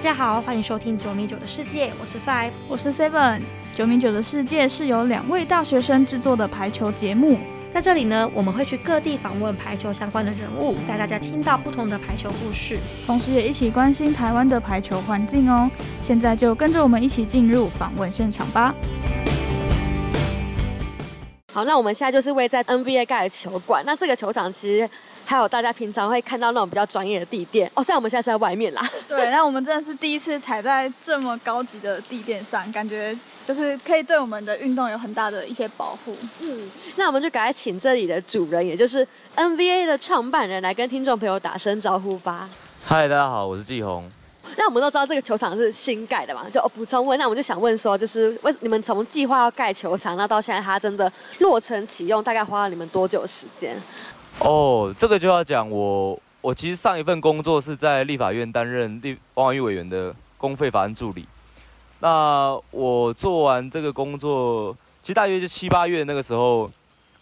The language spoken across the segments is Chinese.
大家好，欢迎收听九米九的世界，我是 Five，我是 Seven。九米九的世界是由两位大学生制作的排球节目，在这里呢，我们会去各地访问排球相关的人物，带大家听到不同的排球故事，同时也一起关心台湾的排球环境哦。现在就跟着我们一起进入访问现场吧。好，那我们现在就是位在 NBA 盖的球馆，那这个球场其实。还有大家平常会看到那种比较专业的地垫哦，虽然我们现在是在外面啦。对，那我们真的是第一次踩在这么高级的地垫上，感觉就是可以对我们的运动有很大的一些保护。嗯，那我们就赶快请这里的主人，也就是 NBA 的创办人来跟听众朋友打声招呼吧。嗨，大家好，我是季红。那我们都知道这个球场是新盖的嘛，就补充问，那我们就想问说，就是为你们从计划要盖球场，那到现在它真的落成启用，大概花了你们多久时间？哦，这个就要讲我，我其实上一份工作是在立法院担任立王婉玉委员的公费法案助理。那我做完这个工作，其实大约就七八月那个时候，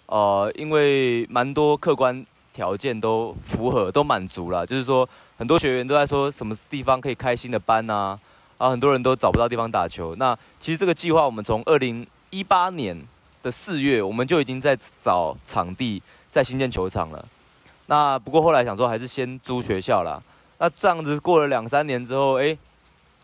呃，因为蛮多客观条件都符合，都满足了，就是说很多学员都在说什么地方可以开新的班呐，啊，很多人都找不到地方打球。那其实这个计划，我们从二零一八年的四月，我们就已经在找场地。在新建球场了，那不过后来想说还是先租学校啦。那这样子过了两三年之后，哎，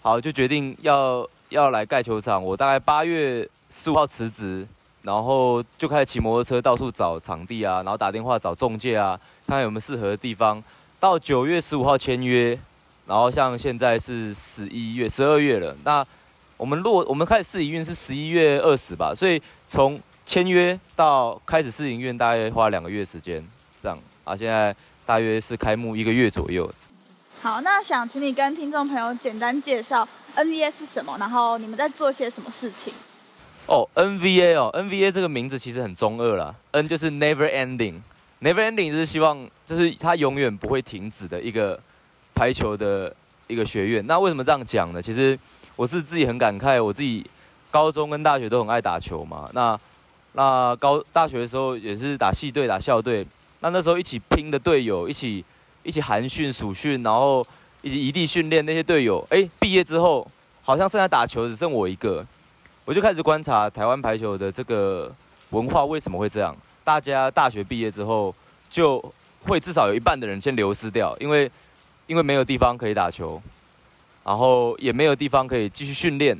好就决定要要来盖球场。我大概八月十五号辞职，然后就开始骑摩托车到处找场地啊，然后打电话找中介啊，看看有没有适合的地方。到九月十五号签约，然后像现在是十一月、十二月了。那我们落我们开始试营运是十一月二十吧，所以从签约到开始试营运大概花两个月时间，这样啊，现在大约是开幕一个月左右。好，那想请你跟听众朋友简单介绍 NVA 是什么，然后你们在做些什么事情？哦，NVA 哦，NVA 这个名字其实很中二啦，N 就是 Never Ending，Never Ending 就是希望就是它永远不会停止的一个排球的一个学院。那为什么这样讲呢？其实我是自己很感慨，我自己高中跟大学都很爱打球嘛，那。那高大学的时候也是打系队、打校队，那那时候一起拼的队友，一起一起寒训、暑训，然后一起异地训练那些队友，哎，毕业之后好像剩下打球只剩我一个，我就开始观察台湾排球的这个文化为什么会这样？大家大学毕业之后就会至少有一半的人先流失掉，因为因为没有地方可以打球，然后也没有地方可以继续训练。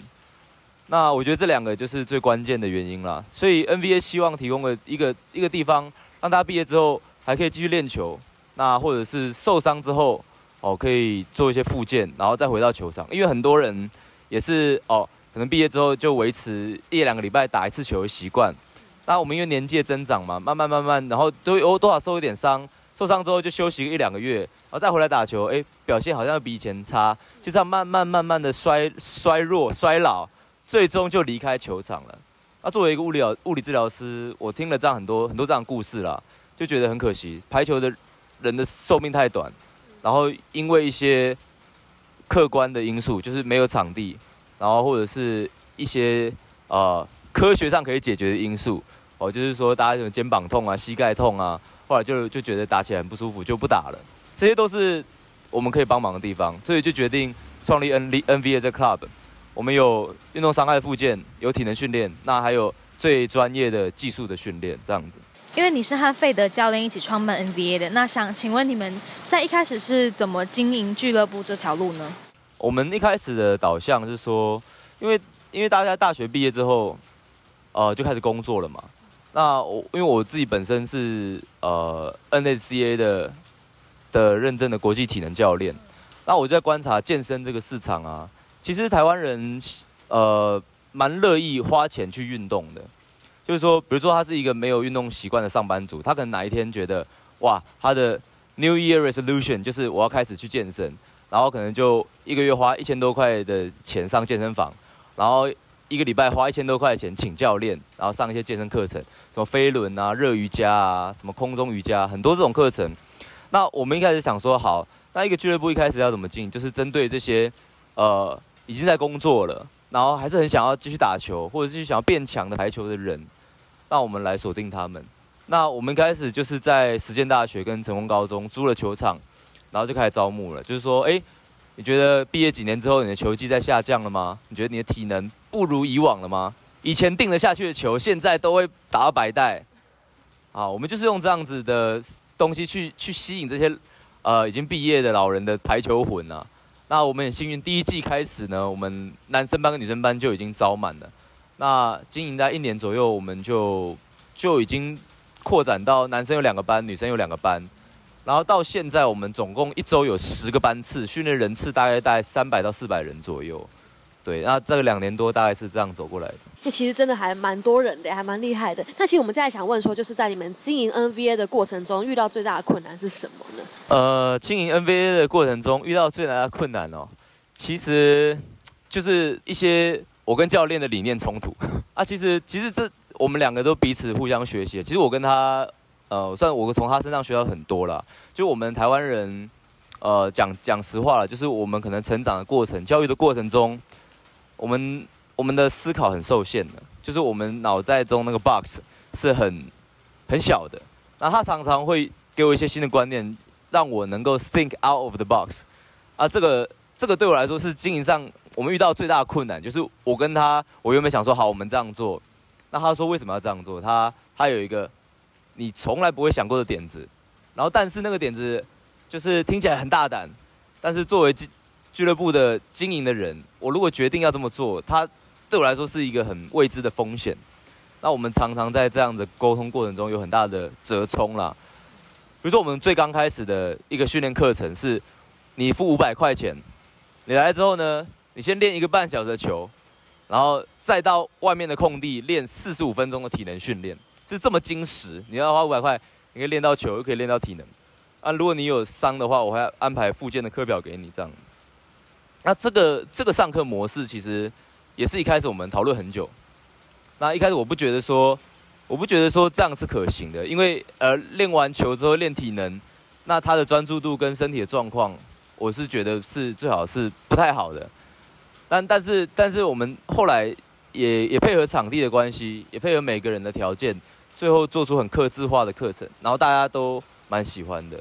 那我觉得这两个就是最关键的原因啦，所以 NBA 希望提供的一个一个地方，让大家毕业之后还可以继续练球，那或者是受伤之后哦可以做一些复健，然后再回到球场。因为很多人也是哦，可能毕业之后就维持一两个礼拜打一次球的习惯。那我们因为年纪的增长嘛，慢慢慢慢，然后都有多少受一点伤，受伤之后就休息一两个月，然后再回来打球，哎，表现好像比以前差，就这样慢慢慢慢的衰衰弱衰老。最终就离开球场了。那作为一个物理物理治疗师，我听了这样很多很多这样的故事啦，就觉得很可惜。排球的人的寿命太短，然后因为一些客观的因素，就是没有场地，然后或者是一些呃科学上可以解决的因素，哦，就是说大家什么肩膀痛啊、膝盖痛啊，后来就就觉得打起来很不舒服，就不打了。这些都是我们可以帮忙的地方，所以就决定创立 N N V A 这 club。我们有运动伤害附件，有体能训练，那还有最专业的技术的训练，这样子。因为你是和费德教练一起创办 NBA 的，那想请问你们在一开始是怎么经营俱乐部这条路呢？我们一开始的导向是说，因为因为大家大学毕业之后，呃，就开始工作了嘛。那我因为我自己本身是呃 NSCA 的的认证的国际体能教练，那我就在观察健身这个市场啊。其实台湾人，呃，蛮乐意花钱去运动的。就是说，比如说他是一个没有运动习惯的上班族，他可能哪一天觉得，哇，他的 New Year Resolution 就是我要开始去健身，然后可能就一个月花一千多块的钱上健身房，然后一个礼拜花一千多块钱请教练，然后上一些健身课程，什么飞轮啊、热瑜伽啊、什么空中瑜伽，很多这种课程。那我们一开始想说，好，那一个俱乐部一开始要怎么进，就是针对这些，呃。已经在工作了，然后还是很想要继续打球，或者是想要变强的排球的人，那我们来锁定他们。那我们开始就是在实践大学跟成功高中租了球场，然后就开始招募了。就是说，哎，你觉得毕业几年之后，你的球技在下降了吗？你觉得你的体能不如以往了吗？以前定得下去的球，现在都会打到白带。啊，我们就是用这样子的东西去去吸引这些呃已经毕业的老人的排球魂啊。那我们很幸运，第一季开始呢，我们男生班跟女生班就已经招满了。那经营在一年左右，我们就就已经扩展到男生有两个班，女生有两个班。然后到现在，我们总共一周有十个班次，训练人次大概在三百到四百人左右。对，那这个两年多大概是这样走过来的。那其实真的还蛮多人的，还蛮厉害的。那其实我们现在想问说，就是在你们经营 NBA 的过程中，遇到最大的困难是什么呢？呃，经营 NBA 的过程中遇到最大的困难哦，其实就是一些我跟教练的理念冲突 啊。其实其实这我们两个都彼此互相学习。其实我跟他。呃，算我从他身上学到很多了。就我们台湾人，呃，讲讲实话了，就是我们可能成长的过程、教育的过程中，我们我们的思考很受限的，就是我们脑袋中那个 box 是很很小的。那他常常会给我一些新的观念，让我能够 think out of the box。啊，这个这个对我来说是经营上我们遇到最大的困难，就是我跟他，我原本想说好，我们这样做。那他说为什么要这样做？他他有一个。你从来不会想过的点子，然后但是那个点子就是听起来很大胆，但是作为俱乐部的经营的人，我如果决定要这么做，他对我来说是一个很未知的风险。那我们常常在这样的沟通过程中有很大的折冲啦。比如说我们最刚开始的一个训练课程是，你付五百块钱，你来之后呢，你先练一个半小时的球，然后再到外面的空地练四十五分钟的体能训练。是这么精实，你要花五百块，你可以练到球，又可以练到体能。啊，如果你有伤的话，我还安排附件的课表给你这样。那这个这个上课模式其实也是一开始我们讨论很久。那一开始我不觉得说，我不觉得说这样是可行的，因为呃练完球之后练体能，那他的专注度跟身体的状况，我是觉得是最好是不太好的。但但是但是我们后来也也配合场地的关系，也配合每个人的条件。最后做出很克制化的课程，然后大家都蛮喜欢的，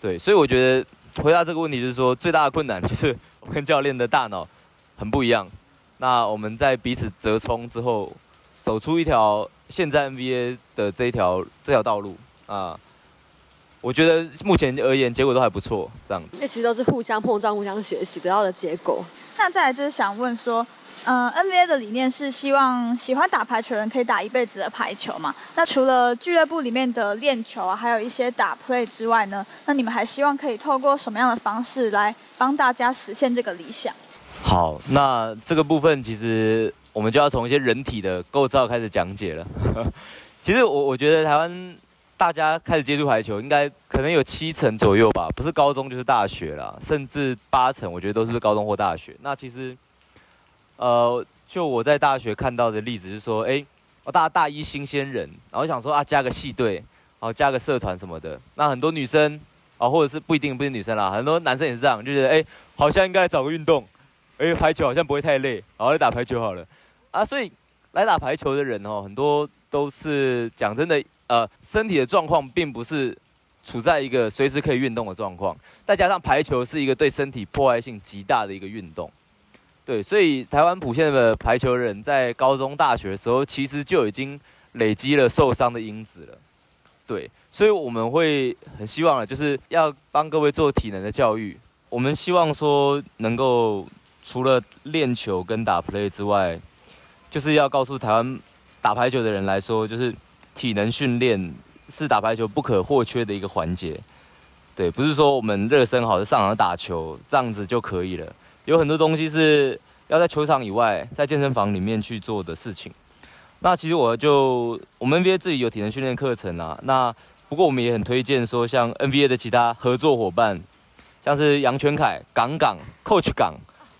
对，所以我觉得回答这个问题就是说，最大的困难就是跟教练的大脑很不一样。那我们在彼此折冲之后，走出一条现在 NBA 的这一条这条道路啊，我觉得目前而言结果都还不错，这样子。那其实都是互相碰撞、互相学习得到的结果。那再来就是想问说。嗯，NBA 的理念是希望喜欢打排球的人可以打一辈子的排球嘛？那除了俱乐部里面的练球啊，还有一些打 play 之外呢？那你们还希望可以透过什么样的方式来帮大家实现这个理想？好，那这个部分其实我们就要从一些人体的构造开始讲解了。其实我我觉得台湾大家开始接触排球，应该可能有七成左右吧，不是高中就是大学了，甚至八成我觉得都是高中或大学。那其实。呃，就我在大学看到的例子是说，哎，我大大一新鲜人，然后想说啊，加个系队，然后加个社团什么的。那很多女生啊，或者是不一定不是女生啦，很多男生也是这样，就觉得哎，好像应该找个运动，哎，排球好像不会太累，然后来打排球好了。啊，所以来打排球的人哦，很多都是讲真的，呃，身体的状况并不是处在一个随时可以运动的状况，再加上排球是一个对身体破坏性极大的一个运动。对，所以台湾普遍的排球人在高中、大学的时候，其实就已经累积了受伤的因子了。对，所以我们会很希望，就是要帮各位做体能的教育。我们希望说，能够除了练球跟打 play 之外，就是要告诉台湾打排球的人来说，就是体能训练是打排球不可或缺的一个环节。对，不是说我们热身好就上场打球这样子就可以了。有很多东西是要在球场以外，在健身房里面去做的事情。那其实我就我们 NBA 自己有体能训练课程啊。那不过我们也很推荐说，像 NBA 的其他合作伙伴，像是杨全凯、港港 Coach 港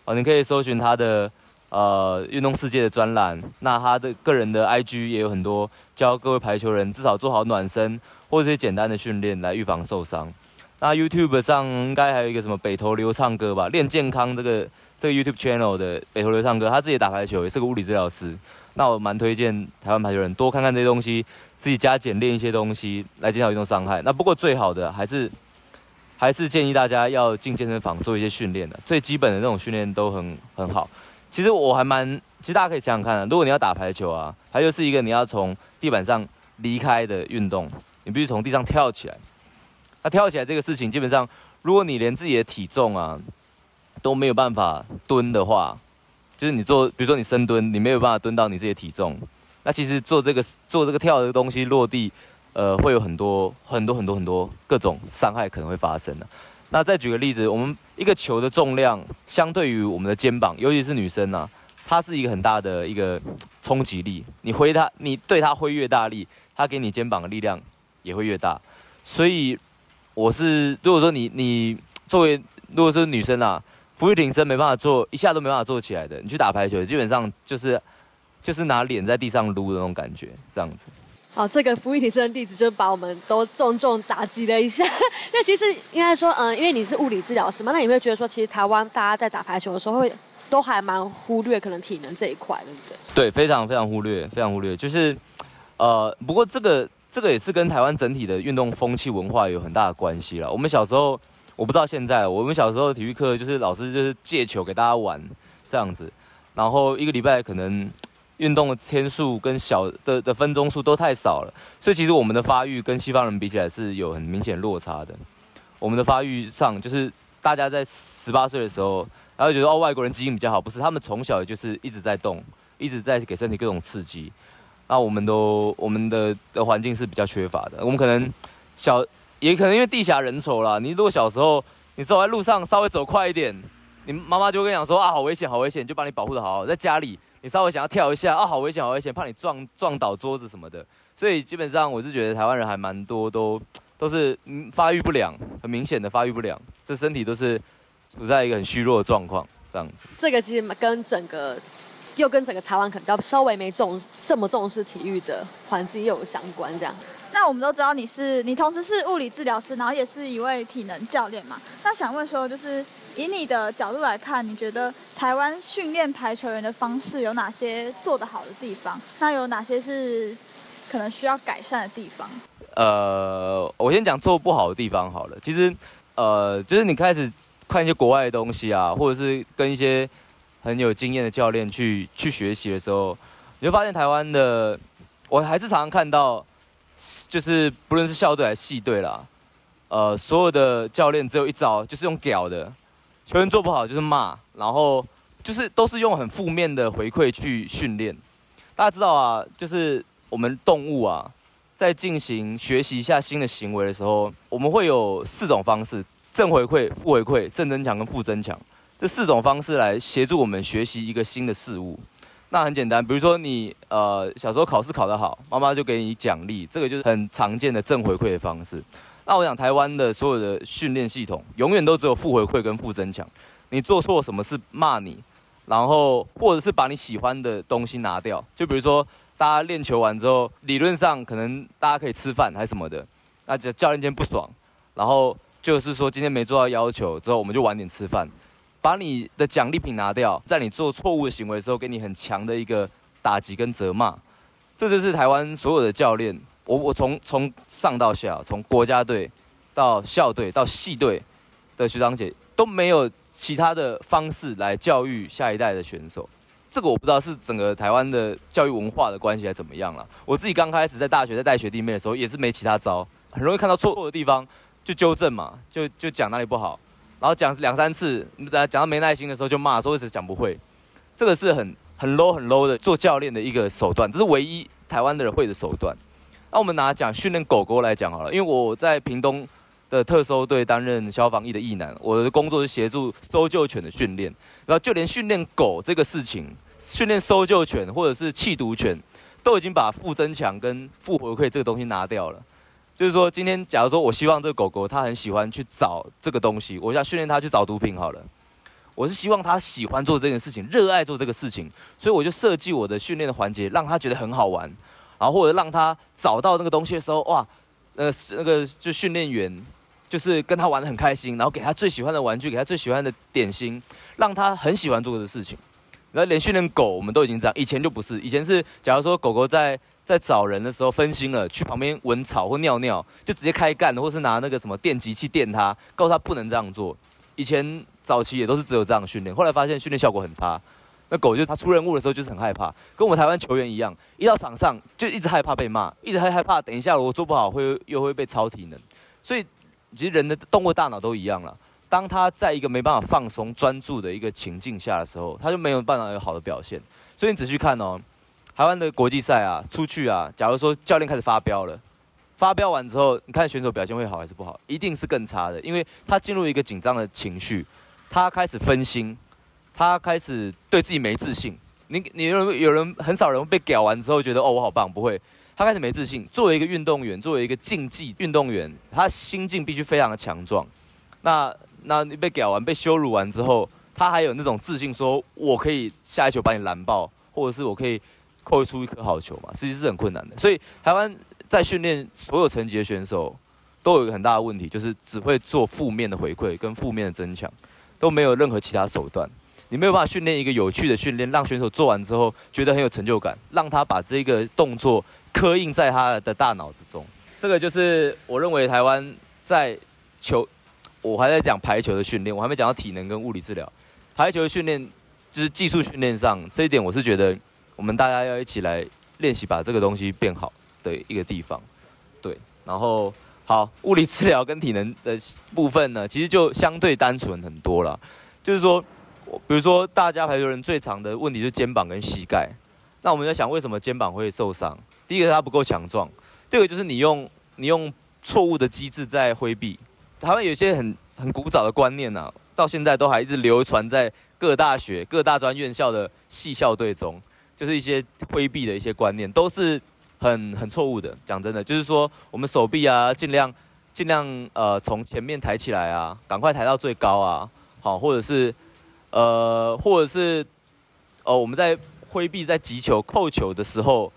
哦，你可以搜寻他的呃运动世界的专栏。那他的个人的 IG 也有很多教各位排球人至少做好暖身或者一些简单的训练来预防受伤。那 YouTube 上应该还有一个什么北投流唱歌吧，练健康这个这个 YouTube channel 的北投流唱歌，他自己打排球，也是个物理治疗师。那我蛮推荐台湾排球人多看看这些东西，自己加减练一些东西来减少运动伤害。那不过最好的还是还是建议大家要进健身房做一些训练的，最基本的那种训练都很很好。其实我还蛮，其实大家可以想想看啊，如果你要打排球啊，它就是一个你要从地板上离开的运动，你必须从地上跳起来。那跳起来这个事情，基本上如果你连自己的体重啊都没有办法蹲的话，就是你做，比如说你深蹲，你没有办法蹲到你自己的体重，那其实做这个做这个跳的东西落地，呃，会有很多很多很多很多各种伤害可能会发生的。那再举个例子，我们一个球的重量相对于我们的肩膀，尤其是女生啊，它是一个很大的一个冲击力。你挥它，你对它挥越大力，它给你肩膀的力量也会越大。所以我是如果说你你作为如果说女生啊。俯卧撑没办法做，一下都没办法做起来的。你去打排球，基本上就是就是拿脸在地上撸的那种感觉，这样子。好，这个俯卧撑的例子就把我们都重重打击了一下。那其实应该说，嗯，因为你是物理治疗师嘛，那你会觉得说，其实台湾大家在打排球的时候，会都还蛮忽略可能体能这一块，对不对？对，非常非常忽略，非常忽略。就是，呃，不过这个这个也是跟台湾整体的运动风气文化有很大的关系了。我们小时候。我不知道现在，我们小时候体育课就是老师就是借球给大家玩这样子，然后一个礼拜可能运动的天数跟小的的分钟数都太少了，所以其实我们的发育跟西方人比起来是有很明显落差的。我们的发育上就是大家在十八岁的时候，然后觉得哦外国人基因比较好，不是他们从小就是一直在动，一直在给身体各种刺激，那我们都我们的的环境是比较缺乏的，我们可能小。也可能因为地狭人稠啦。你如果小时候你走在路上稍微走快一点，你妈妈就会跟你讲说啊，好危险，好危险，就把你保护的好好。在家里，你稍微想要跳一下啊，好危险，好危险，怕你撞撞倒桌子什么的。所以基本上我是觉得台湾人还蛮多都都是发育不良，很明显的发育不良，这身体都是处在一个很虚弱的状况这样子。这个其实跟整个又跟整个台湾可能要稍微没重这么重视体育的环境又有相关这样。那我们都知道你是你同时是物理治疗师，然后也是一位体能教练嘛。那想问说，就是以你的角度来看，你觉得台湾训练排球员的方式有哪些做得好的地方？那有哪些是可能需要改善的地方？呃，我先讲做不好的地方好了。其实，呃，就是你开始看一些国外的东西啊，或者是跟一些很有经验的教练去去学习的时候，你就发现台湾的，我还是常常看到。就是不论是校队还是系队啦，呃，所有的教练只有一招，就是用屌的，球员做不好就是骂，然后就是都是用很负面的回馈去训练。大家知道啊，就是我们动物啊，在进行学习一下新的行为的时候，我们会有四种方式：正回馈、负回馈、正增强跟负增强，这四种方式来协助我们学习一个新的事物。那很简单，比如说你呃小时候考试考得好，妈妈就给你奖励，这个就是很常见的正回馈的方式。那我想台湾的所有的训练系统永远都只有负回馈跟负增强。你做错什么事骂你，然后或者是把你喜欢的东西拿掉，就比如说大家练球完之后，理论上可能大家可以吃饭还是什么的，那教教练今天不爽，然后就是说今天没做到要求之后，我们就晚点吃饭。把你的奖励品拿掉，在你做错误的行为的时候，给你很强的一个打击跟责骂，这就是台湾所有的教练，我我从从上到下，从国家队到校队到系队的学长姐都没有其他的方式来教育下一代的选手。这个我不知道是整个台湾的教育文化的关系还是怎么样了。我自己刚开始在大学在带学弟妹的时候，也是没其他招，很容易看到错误的地方就纠正嘛，就就讲哪里不好。然后讲两三次，讲到没耐心的时候就骂，说一直讲不会，这个是很很 low 很 low 的做教练的一个手段，这是唯一台湾的人会的手段。那我们拿讲训练狗狗来讲好了，因为我在屏东的特搜队担任消防役的役男，我的工作是协助搜救犬的训练，然后就连训练狗这个事情，训练搜救犬或者是弃毒犬，都已经把负增强跟负回馈这个东西拿掉了。就是说，今天假如说我希望这个狗狗它很喜欢去找这个东西，我想训练它去找毒品好了。我是希望它喜欢做这件事情，热爱做这个事情，所以我就设计我的训练的环节，让它觉得很好玩，然后或者让它找到那个东西的时候，哇，呃，那个就训练员就是跟他玩的很开心，然后给他最喜欢的玩具，给他最喜欢的点心，让他很喜欢做的事情。然后连训练狗，我们都已经这样，以前就不是，以前是假如说狗狗在。在找人的时候分心了，去旁边闻草或尿尿，就直接开干，或是拿那个什么电击器电它，告诉他不能这样做。以前早期也都是只有这样训练，后来发现训练效果很差。那狗就它出任务的时候就是很害怕，跟我们台湾球员一样，一到场上就一直害怕被骂，一直害害怕等一下我做不好会又会被超体能。所以其实人的动物大脑都一样了。当他在一个没办法放松专注的一个情境下的时候，他就没有办法有好的表现。所以你仔细看哦，台湾的国际赛啊，出去啊，假如说教练开始发飙了，发飙完之后，你看选手表现会好还是不好？一定是更差的，因为他进入一个紧张的情绪，他开始分心，他开始对自己没自信。你你有有人很少人被屌完之后觉得哦我好棒，不会，他开始没自信。作为一个运动员，作为一个竞技运动员，他心境必须非常的强壮。那那你被屌完、被羞辱完之后，他还有那种自信，说我可以下一球把你拦爆，或者是我可以扣出一颗好球嘛？其实是很困难的。所以台湾在训练所有层级的选手，都有一个很大的问题，就是只会做负面的回馈跟负面的增强，都没有任何其他手段。你没有办法训练一个有趣的训练，让选手做完之后觉得很有成就感，让他把这个动作刻印在他的大脑之中。这个就是我认为台湾在球。我还在讲排球的训练，我还没讲到体能跟物理治疗。排球的训练就是技术训练上这一点，我是觉得我们大家要一起来练习，把这个东西变好的一个地方。对，然后好，物理治疗跟体能的部分呢，其实就相对单纯很多了。就是说，比如说大家排球人最常的问题是肩膀跟膝盖。那我们在想，为什么肩膀会受伤？第一个它不够强壮，第二个就是你用你用错误的机制在挥臂。台湾有些很很古早的观念呐，到现在都还一直流传在各大学、各大专院校的系校队中，就是一些挥臂的一些观念，都是很很错误的。讲真的，就是说我们手臂啊，尽量尽量呃从前面抬起来啊，赶快抬到最高啊，好，或者是呃或者是呃我们在挥臂在击球扣球的时候，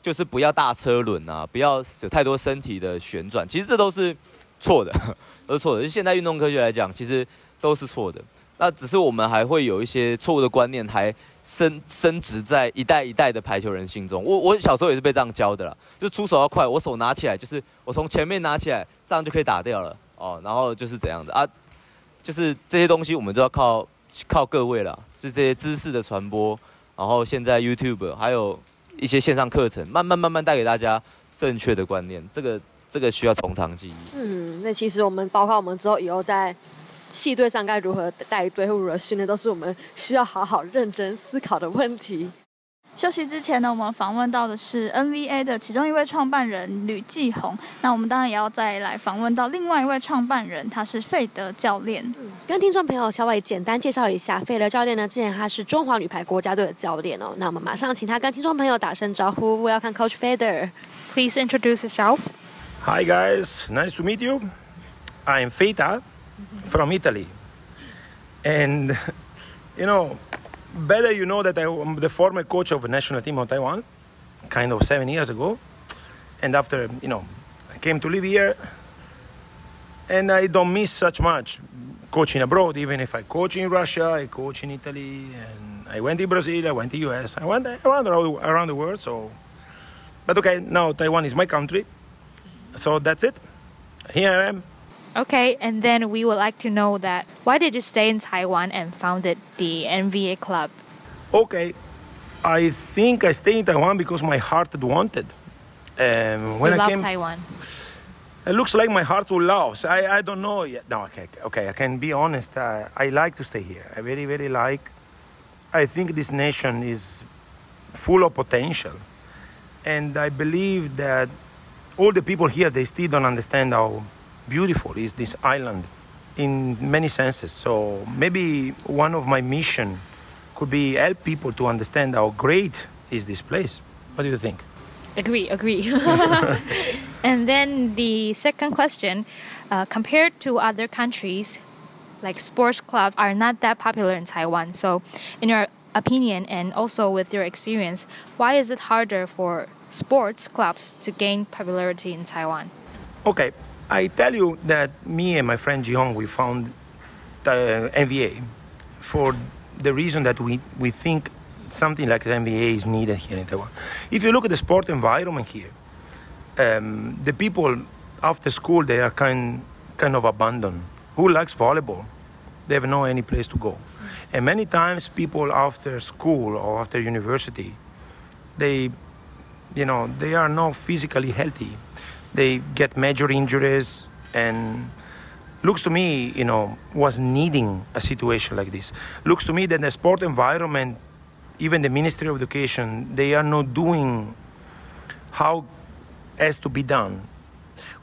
就是不要大车轮啊，不要有太多身体的旋转，其实这都是错的。都是错的，就现代运动科学来讲，其实都是错的。那只是我们还会有一些错误的观念，还升升值在一代一代的排球人心中。我我小时候也是被这样教的啦，就出手要快，我手拿起来就是我从前面拿起来，这样就可以打掉了哦。然后就是怎样的啊？就是这些东西我们就要靠靠各位了，是这些知识的传播。然后现在 YouTube 还有一些线上课程，慢慢慢慢带给大家正确的观念。这个。这个需要从长计议。嗯，那其实我们包括我们之后以后在系队上该如何带队或如何训练，都是我们需要好好认真思考的问题。休息之前呢，我们访问到的是 NVA 的其中一位创办人吕继红。那我们当然也要再来访问到另外一位创办人，他是费德教练。跟听众朋友稍微简单介绍一下，费德教练呢，之前他是中华女排国家队的教练哦。那我们马上请他跟听众朋友打声招呼。我要看 Coach Feder。Please introduce yourself. Hi guys, nice to meet you. I'm Feta Mm-hmm. from Italy. And you know, better you know that I'm the former coach of the national team of Taiwan, kind of seven years ago. And after, you know, I came to live here and I don't miss such much coaching abroad, even if I coach in Russia, I coach in Italy, and I went to Brazil, I went to US, I went around, around the world. So, but okay, now Taiwan is my country so that's it. Here I am. Okay, and then we would like to know that why did you stay in Taiwan and founded the NVA club? Okay, I think I stayed in Taiwan because my heart wanted. Um, when you I love came, Taiwan. It looks like my heart will love. So I, I don't know yet. No, okay, okay. I can be honest. Uh, I like to stay here. I very, very like. I think this nation is full of potential, and I believe that all the people here they still don't understand how beautiful is this island in many senses. So maybe one of my mission could be help people to understand how great is this place. What do you think? Agree agree. And then the second question uh, compared to other countries like sports clubs are not that popular in taiwan. So in your opinion and also with your experience why is it harder for sports clubs to gain popularity in Taiwan? Okay, I tell you that me and my friend Jihong, we found the NVA for the reason that we, we think something like the NBA is needed here in Taiwan. If you look at the sport environment here, um, the people after school they are kind kind of abandoned. Who likes volleyball? They have no any place to go, and many times people after school or after university, they, you know, they are not physically healthy. They get major injuries and looks to me, you know, was needing a situation like this. Looks to me that the sport environment, even the Ministry of Education, they are not doing how has to be done.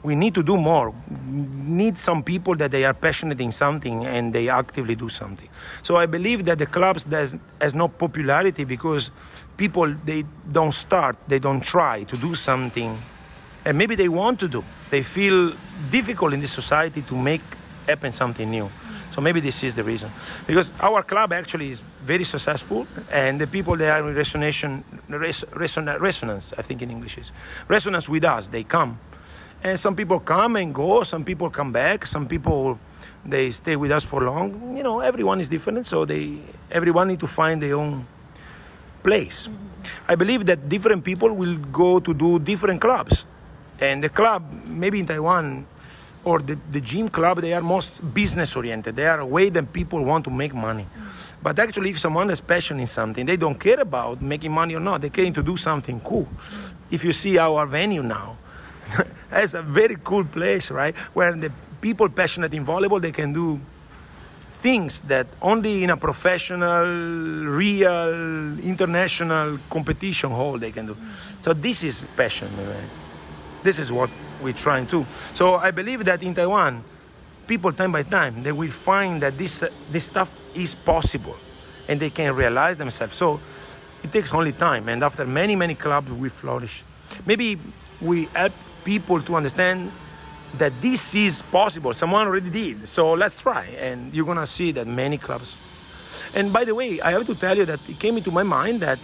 We need to do more. Need some people that they are passionate in something and they actively do something. So I believe that the clubs has, has no popularity because people they don't start, they don't try to do something and maybe they want to do. They feel difficult in this society to make happen something new. So maybe this is the reason. Because our club actually is very successful, and the people they are in resonance, reson- resonance, I think in English is resonance with us. They come, and some people come and go. Some people come back. Some people they stay with us for long. You know, everyone is different, so they everyone need to find their own place. Mm-hmm. I believe that different people will go to do different clubs and the club, maybe in Taiwan, or the, the gym club, they are most business oriented. They are a way that people want to make money. But actually, if someone has passion in something, they don't care about making money or not. They care to do something cool. If you see our venue now, it's a very cool place, right? Where the people passionate in volleyball, they can do things that only in a professional, real, international competition hall they can do. So this is passion, right? This is what we're trying to. So I believe that in Taiwan, people time by time they will find that this uh, this stuff is possible, and they can realize themselves. So it takes only time, and after many many clubs, we flourish. Maybe we help people to understand that this is possible. Someone already did, so let's try, and you're gonna see that many clubs. And by the way, I have to tell you that it came into my mind that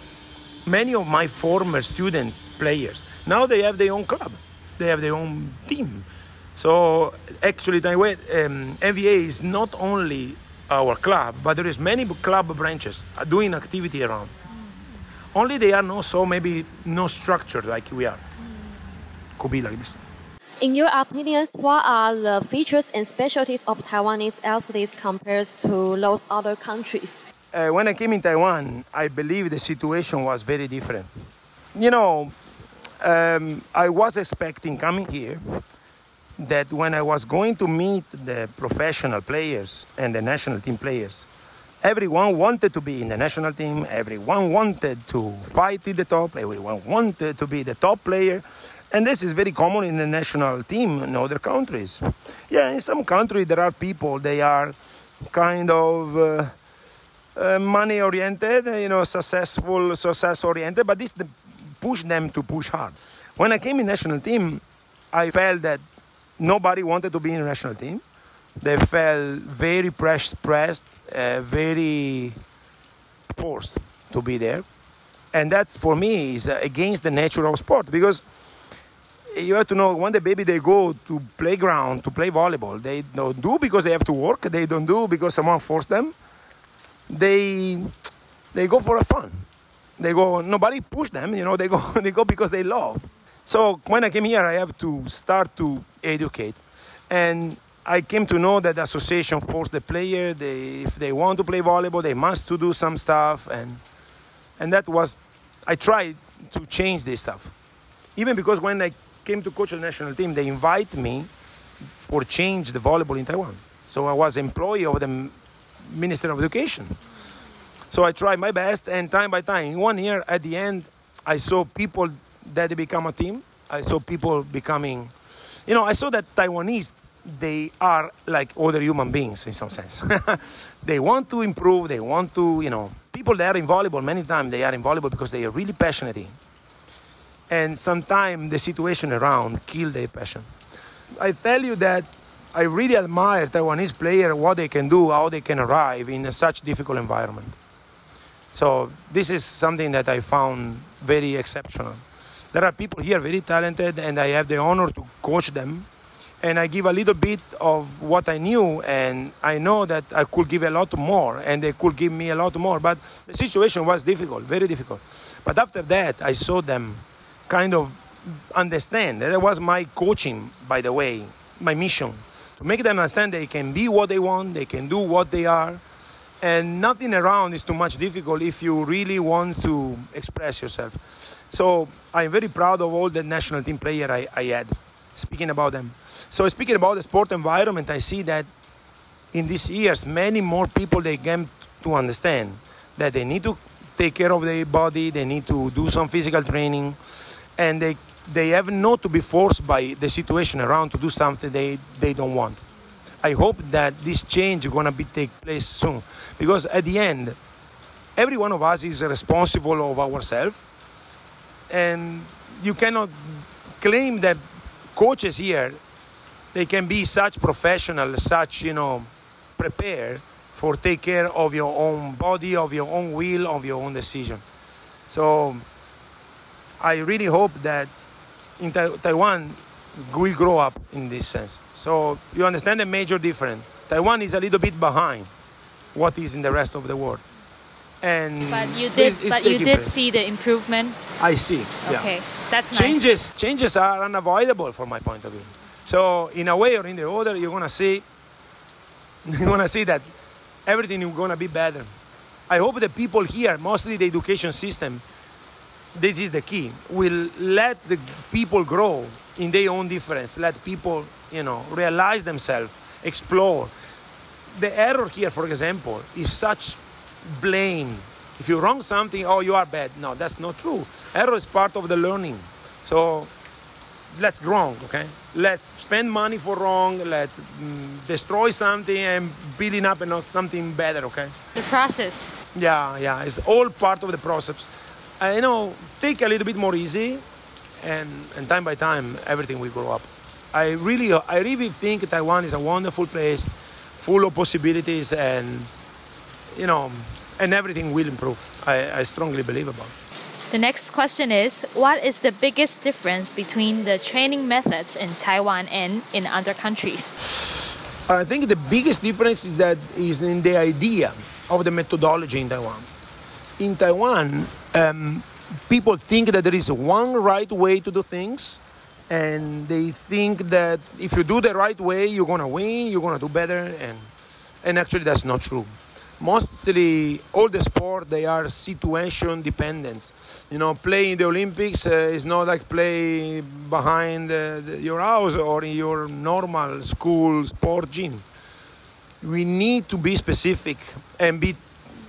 many of my former students, players, now they have their own club they have their own team. So actually, Taiwan um, NVA is not only our club, but there is many club branches doing activity around. Only they are not so maybe no structured like we are. Could be like this. In your opinions, what are the features and specialties of Taiwanese athletes compared to those other countries? Uh, when I came in Taiwan, I believe the situation was very different. You know, um, I was expecting coming here that when I was going to meet the professional players and the national team players, everyone wanted to be in the national team, everyone wanted to fight at the top, everyone wanted to be the top player. And this is very common in the national team in other countries. Yeah, in some countries there are people, they are kind of uh, uh, money oriented, you know, successful, success oriented, but this push them to push hard. When I came in national team, I felt that nobody wanted to be in national team. They felt very pressed, pressed, uh, very forced to be there, and that's for me is uh, against the nature of sport because you have to know when the baby they go to playground to play volleyball they don't do because they have to work they don't do because someone forced them they they go for a fun they go, nobody push them, you know, they go, they go because they love. So when I came here, I have to start to educate. And I came to know that the association forced the player, they, if they want to play volleyball, they must to do some stuff. And, and that was, I tried to change this stuff. Even because when I came to coach the national team, they invite me for change the volleyball in Taiwan. So I was employee of the Minister of Education. So I tried my best, and time by time, in one year, at the end, I saw people that become a team. I saw people becoming, you know, I saw that Taiwanese, they are like other human beings in some sense. they want to improve, they want to, you know, people that are in volleyball, many times they are in volleyball because they are really passionate. And sometimes the situation around kill their passion. I tell you that I really admire Taiwanese players, what they can do, how they can arrive in such difficult environment. So this is something that I found very exceptional. There are people here very talented, and I have the honor to coach them. and I give a little bit of what I knew, and I know that I could give a lot more, and they could give me a lot more. But the situation was difficult, very difficult. But after that, I saw them kind of understand. That was my coaching, by the way, my mission to make them understand they can be what they want, they can do what they are, and nothing around is too much difficult if you really want to express yourself. So I'm very proud of all the national team player I, I had. Speaking about them. So speaking about the sport environment, I see that in these years, many more people they came to understand that they need to take care of their body, they need to do some physical training, and they they have not to be forced by the situation around to do something they, they don't want. I hope that this change is gonna be take place soon, because at the end, every one of us is responsible of ourselves, and you cannot claim that coaches here they can be such professional, such you know, prepared for take care of your own body, of your own will, of your own decision. So I really hope that in Taiwan will grow up in this sense. So you understand the major difference. Taiwan is a little bit behind what is in the rest of the world. And But you did, it's- it's but you did place. see the improvement. I see. yeah. Okay, that's nice. changes changes are unavoidable from my point of view. So in a way or in the other, you're gonna see you're gonna see that everything is gonna be better. I hope the people here, mostly the education system, this is the key, will let the people grow in their own difference. Let people, you know, realize themselves, explore. The error here, for example, is such blame. If you wrong something, oh, you are bad. No, that's not true. Error is part of the learning. So let's wrong, okay? Let's spend money for wrong. Let's mm, destroy something and building up and something better, okay? The process. Yeah, yeah, it's all part of the process. Uh, you know, take a little bit more easy, and and time by time everything will grow up. I really, I really think Taiwan is a wonderful place, full of possibilities, and you know, and everything will improve. I, I strongly believe about. it. The next question is What is the biggest difference between the training methods in Taiwan and in other countries? I think the biggest difference is that is in the idea of the methodology in Taiwan. In Taiwan, um, people think that there is one right way to do things, and they think that if you do the right way, you're gonna win, you're gonna do better, and and actually that's not true. Mostly, all the sport they are situation dependent. You know, playing the Olympics uh, is not like play behind uh, the, your house or in your normal school sport gym. We need to be specific and be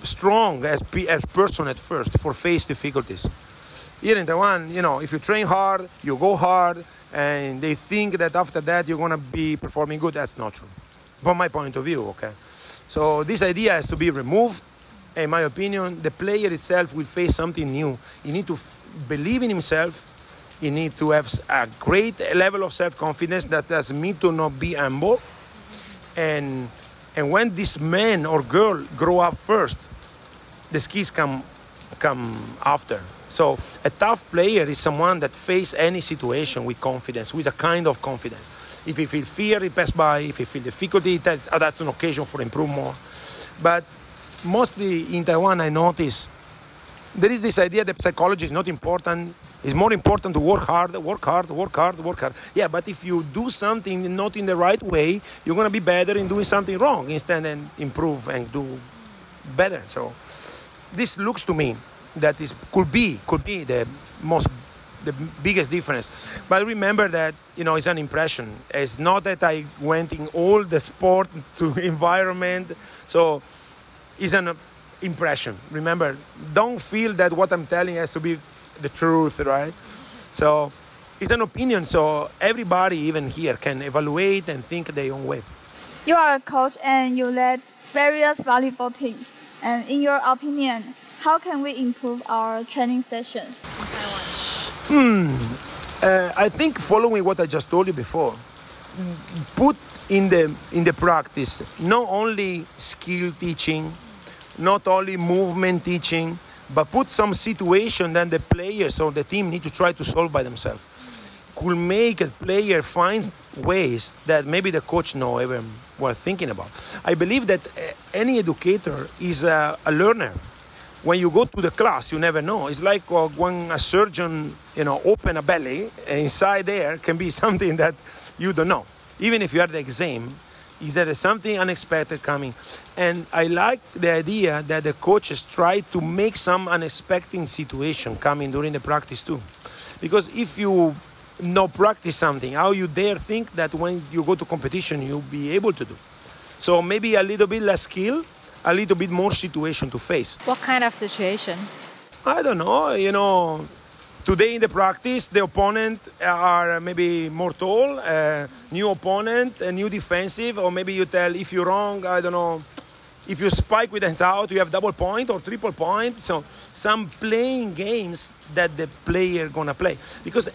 strong as as person at first for face difficulties. Here in Taiwan, you know, if you train hard, you go hard, and they think that after that you're gonna be performing good. That's not true, from my point of view. Okay, so this idea has to be removed. In my opinion, the player itself will face something new. He need to f- believe in himself. He need to have a great level of self-confidence that does me to not be humble. And and when this man or girl grow up first, the skills come come after. So a tough player is someone that face any situation with confidence, with a kind of confidence. If he feel fear, he pass by. If he feel difficulty, that's, uh, that's an occasion for improve more. But mostly in Taiwan, I notice there is this idea that psychology is not important. It's more important to work hard, work hard, work hard, work hard. Yeah, but if you do something not in the right way, you're gonna be better in doing something wrong instead and improve and do better. So this looks to me that is could be could be the most the biggest difference. But remember that you know it's an impression. It's not that I went in all the sport to environment. So it's an impression. Remember, don't feel that what I'm telling has to be the truth, right? So it's an opinion. So everybody, even here, can evaluate and think their own way. You are a coach and you led various volleyball teams. And in your opinion, how can we improve our training sessions in Taiwan? Uh, I think following what I just told you before, put in the in the practice not only skill teaching, not only movement teaching, but put some situation that the players or the team need to try to solve by themselves. Could make a player find ways that maybe the coach even were thinking about. I believe that uh, any educator is a, a learner. When you go to the class, you never know. It's like uh, when a surgeon, you know, open a belly, inside there can be something that you don't know. Even if you have the exam, is there something unexpected coming? And I like the idea that the coaches try to make some unexpected situation coming during the practice too. Because if you no practice something, how you dare think that when you go to competition you'll be able to do? So maybe a little bit less skill, a little bit more situation to face. What kind of situation? I don't know, you know, today in the practice the opponent are maybe more tall, uh, new opponent, a new defensive, or maybe you tell if you're wrong, I don't know, if you spike with hands out, you have double point or triple point. So some playing games that the player gonna play. Because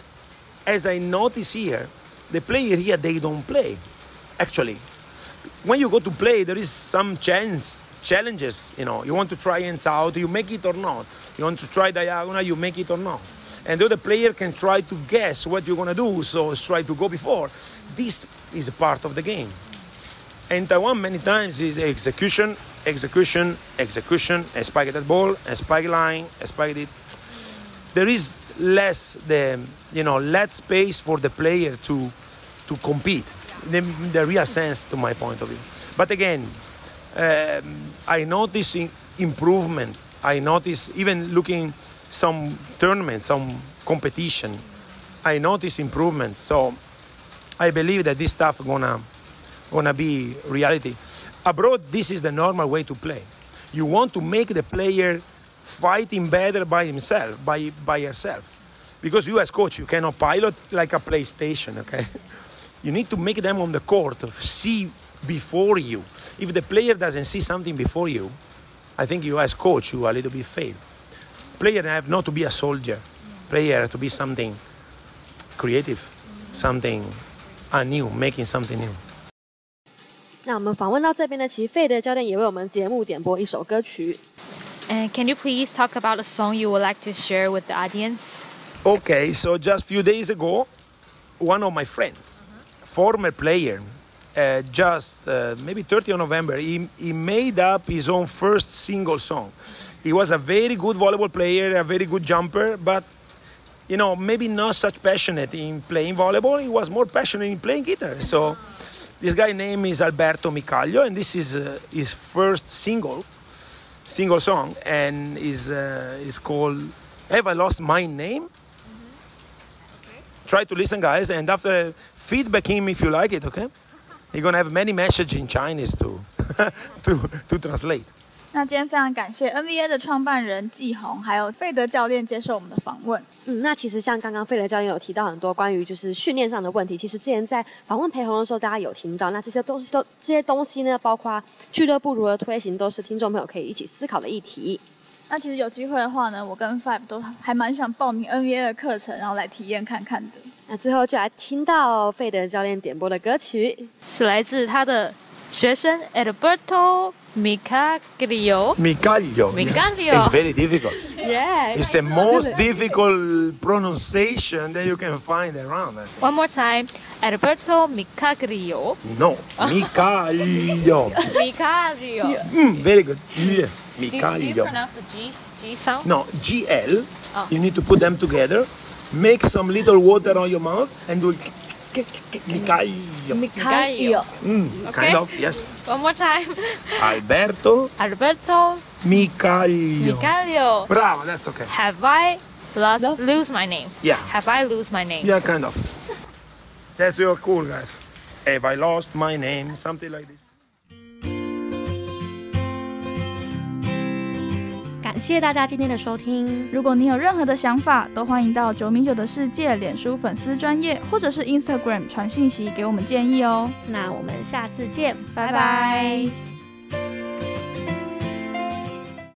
as I notice here, the player here they don't play. Actually, when you go to play, there is some chance challenges. You know, you want to try hands out, you make it or not. You want to try diagonal, you make it or not. And the other player can try to guess what you're gonna do, so try to go before. This is a part of the game. And Taiwan many times is execution, execution, execution, a spike that ball, a spike line, a spike it. There is less the you know less space for the player to to compete. The, the real sense, to my point of view. But again, um, I notice improvement. I notice even looking some tournaments, some competition. I notice improvement. So I believe that this stuff gonna gonna be reality. Abroad, this is the normal way to play. You want to make the player fighting better by himself, by by herself, because you as coach you cannot pilot like a PlayStation. Okay, you need to make them on the court see before you. If the player doesn't see something before you, I think you as coach you are a little bit fail. Player have not to be a soldier. Player to be something creative, something new, making something new. 那我们访问到这边呢，其实费德教练也为我们节目点播一首歌曲。And can you please talk about a song you would like to share with the audience? Okay, so just a few days ago, one of my friends, former player, uh, just uh, maybe 30 of November, he, he made up his own first single song. He was a very good volleyball player, a very good jumper, but you know, maybe not such passionate in playing volleyball. He was more passionate in playing guitar. So this guy name is Alberto Micaglio, and this is uh, his first single, single song, and is uh, is called "Have I Lost My Name?" Mm-hmm. Okay. Try to listen, guys, and after feedback him if you like it. Okay, you're gonna have many messages in Chinese to to to translate. 那今天非常感谢 NBA 的创办人季红，还有费德教练接受我们的访问。嗯，那其实像刚刚费德教练有提到很多关于就是训练上的问题，其实之前在访问裴红的时候，大家有听到，那这些东西都这些东西呢，包括俱乐部如何推行，都是听众朋友可以一起思考的议题。那其实有机会的话呢，我跟 Five 都还蛮想报名 NBA 的课程，然后来体验看看的。那最后就来听到费德教练点播的歌曲，是来自他的学生 Alberto。Micaglio. Micaglio. Micaglio. It's very difficult. Yeah. It's the most difficult pronunciation that you can find around. One more time. Alberto Micaglio. No. Micaglio. Micaglio. Mm, very good. Yeah. Do, do you pronounce the G, G sound? No, GL. Oh. You need to put them together. Make some little water on your mouth and do Micaglio. Micaglio. Mm, Okay. Kind of, yes. One more time. Alberto Alberto Micaglio. Micaglio. Bravo, that's okay. Have I lost, Lost? lose my name? Yeah. Have I lose my name? Yeah, kind of. That's real cool, guys. Have I lost my name? Something like this. 感谢大家今天的收听。如果你有任何的想法，都欢迎到九米九的世界脸书粉丝专业或者是 Instagram 传讯息给我们建议哦。那我们下次见，拜拜